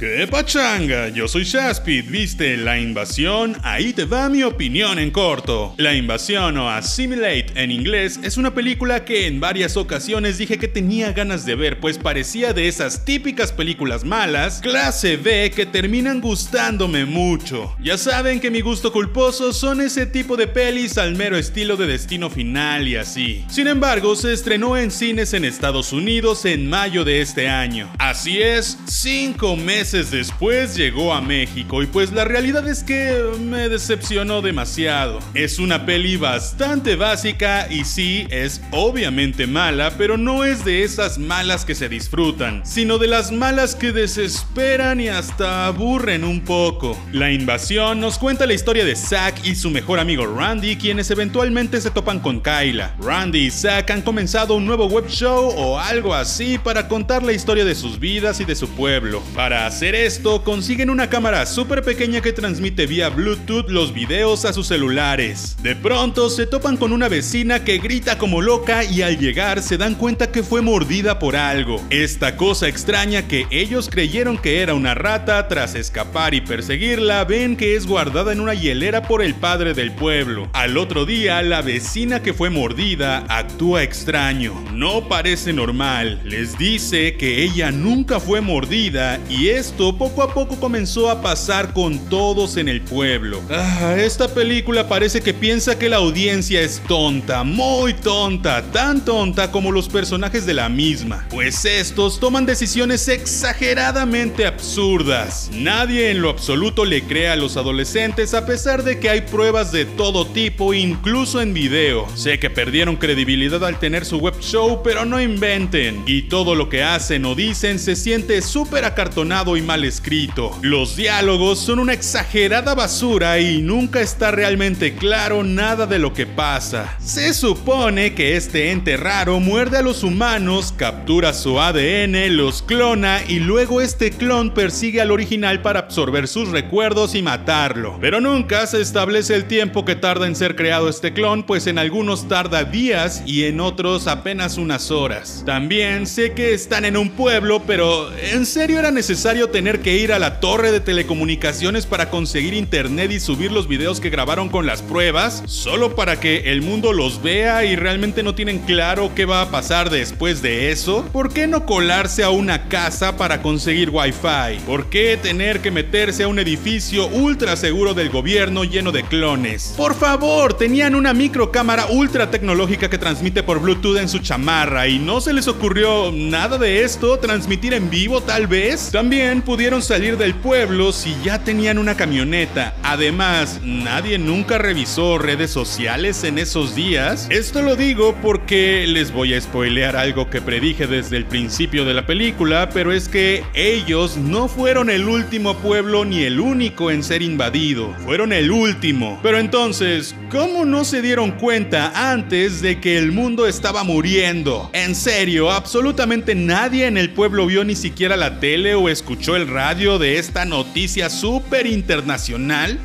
¿Qué pachanga? Yo soy Shaspid, ¿viste la invasión? Ahí te va mi opinión en corto. La invasión o Assimilate en inglés es una película que en varias ocasiones dije que tenía ganas de ver, pues parecía de esas típicas películas malas, clase B, que terminan gustándome mucho. Ya saben que mi gusto culposo son ese tipo de pelis al mero estilo de Destino Final y así. Sin embargo, se estrenó en cines en Estados Unidos en mayo de este año. Así es, cinco meses después llegó a México y pues la realidad es que me decepcionó demasiado. Es una peli bastante básica y sí, es obviamente mala, pero no es de esas malas que se disfrutan, sino de las malas que desesperan y hasta aburren un poco. La invasión nos cuenta la historia de Zack y su mejor amigo Randy, quienes eventualmente se topan con Kyla. Randy y Zack han comenzado un nuevo web show o algo así para contar la historia de sus vidas y de su pueblo. Para hacer esto, consiguen una cámara súper pequeña que transmite vía Bluetooth los videos a sus celulares. De pronto se topan con una vecina que grita como loca y al llegar se dan cuenta que fue mordida por algo. Esta cosa extraña que ellos creyeron que era una rata, tras escapar y perseguirla, ven que es guardada en una hielera por el padre del pueblo. Al otro día, la vecina que fue mordida actúa extraño. No parece normal. Les dice que ella nunca fue mordida y es poco a poco comenzó a pasar con todos en el pueblo. Ah, esta película parece que piensa que la audiencia es tonta, muy tonta, tan tonta como los personajes de la misma, pues estos toman decisiones exageradamente absurdas. Nadie en lo absoluto le cree a los adolescentes a pesar de que hay pruebas de todo tipo, incluso en video. Sé que perdieron credibilidad al tener su web show, pero no inventen. Y todo lo que hacen o dicen se siente súper acartonado y mal escrito. Los diálogos son una exagerada basura y nunca está realmente claro nada de lo que pasa. Se supone que este ente raro muerde a los humanos, captura su ADN, los clona y luego este clon persigue al original para absorber sus recuerdos y matarlo. Pero nunca se establece el tiempo que tarda en ser creado este clon, pues en algunos tarda días y en otros apenas unas horas. También sé que están en un pueblo, pero ¿en serio era necesario tener que ir a la torre de telecomunicaciones para conseguir internet y subir los videos que grabaron con las pruebas, solo para que el mundo los vea y realmente no tienen claro qué va a pasar después de eso? ¿Por qué no colarse a una casa para conseguir wifi? ¿Por qué tener que meterse a un edificio ultra seguro del gobierno lleno de clones? Por favor, tenían una microcámara ultra tecnológica que transmite por Bluetooth en su chamarra y no se les ocurrió nada de esto, transmitir en vivo tal vez. También pudieron salir del pueblo si ya tenían una camioneta. Además, nadie nunca revisó redes sociales en esos días. Esto lo digo porque les voy a spoilear algo que predije desde el principio de la película, pero es que ellos no fueron el último pueblo ni el único en ser invadido. Fueron el último. Pero entonces, ¿cómo no se dieron cuenta antes de que el mundo estaba muriendo? En serio, absolutamente nadie en el pueblo vio ni siquiera la tele o escuchó el radio de esta noticia súper internacional?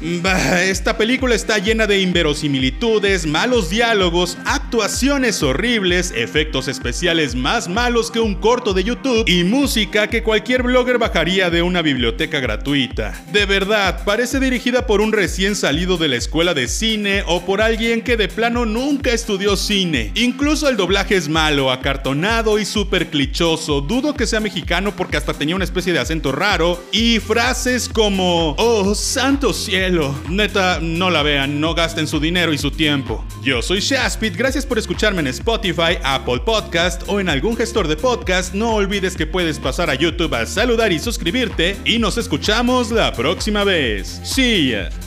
esta película está llena de inverosimilitudes, malos diálogos, actuaciones horribles, efectos especiales más malos que un corto de YouTube y música que cualquier blogger bajaría de una biblioteca gratuita. De verdad, parece dirigida por un recién salido de la escuela de cine o por alguien que de plano nunca estudió cine. Incluso el doblaje es malo, acartonado y súper clichoso. Dudo que sea mexicano porque hasta tenía una especie de raro y frases como, oh, santo cielo. Neta, no la vean, no gasten su dinero y su tiempo. Yo soy Shaspit, gracias por escucharme en Spotify, Apple Podcast o en algún gestor de podcast. No olvides que puedes pasar a YouTube a saludar y suscribirte y nos escuchamos la próxima vez. See ya.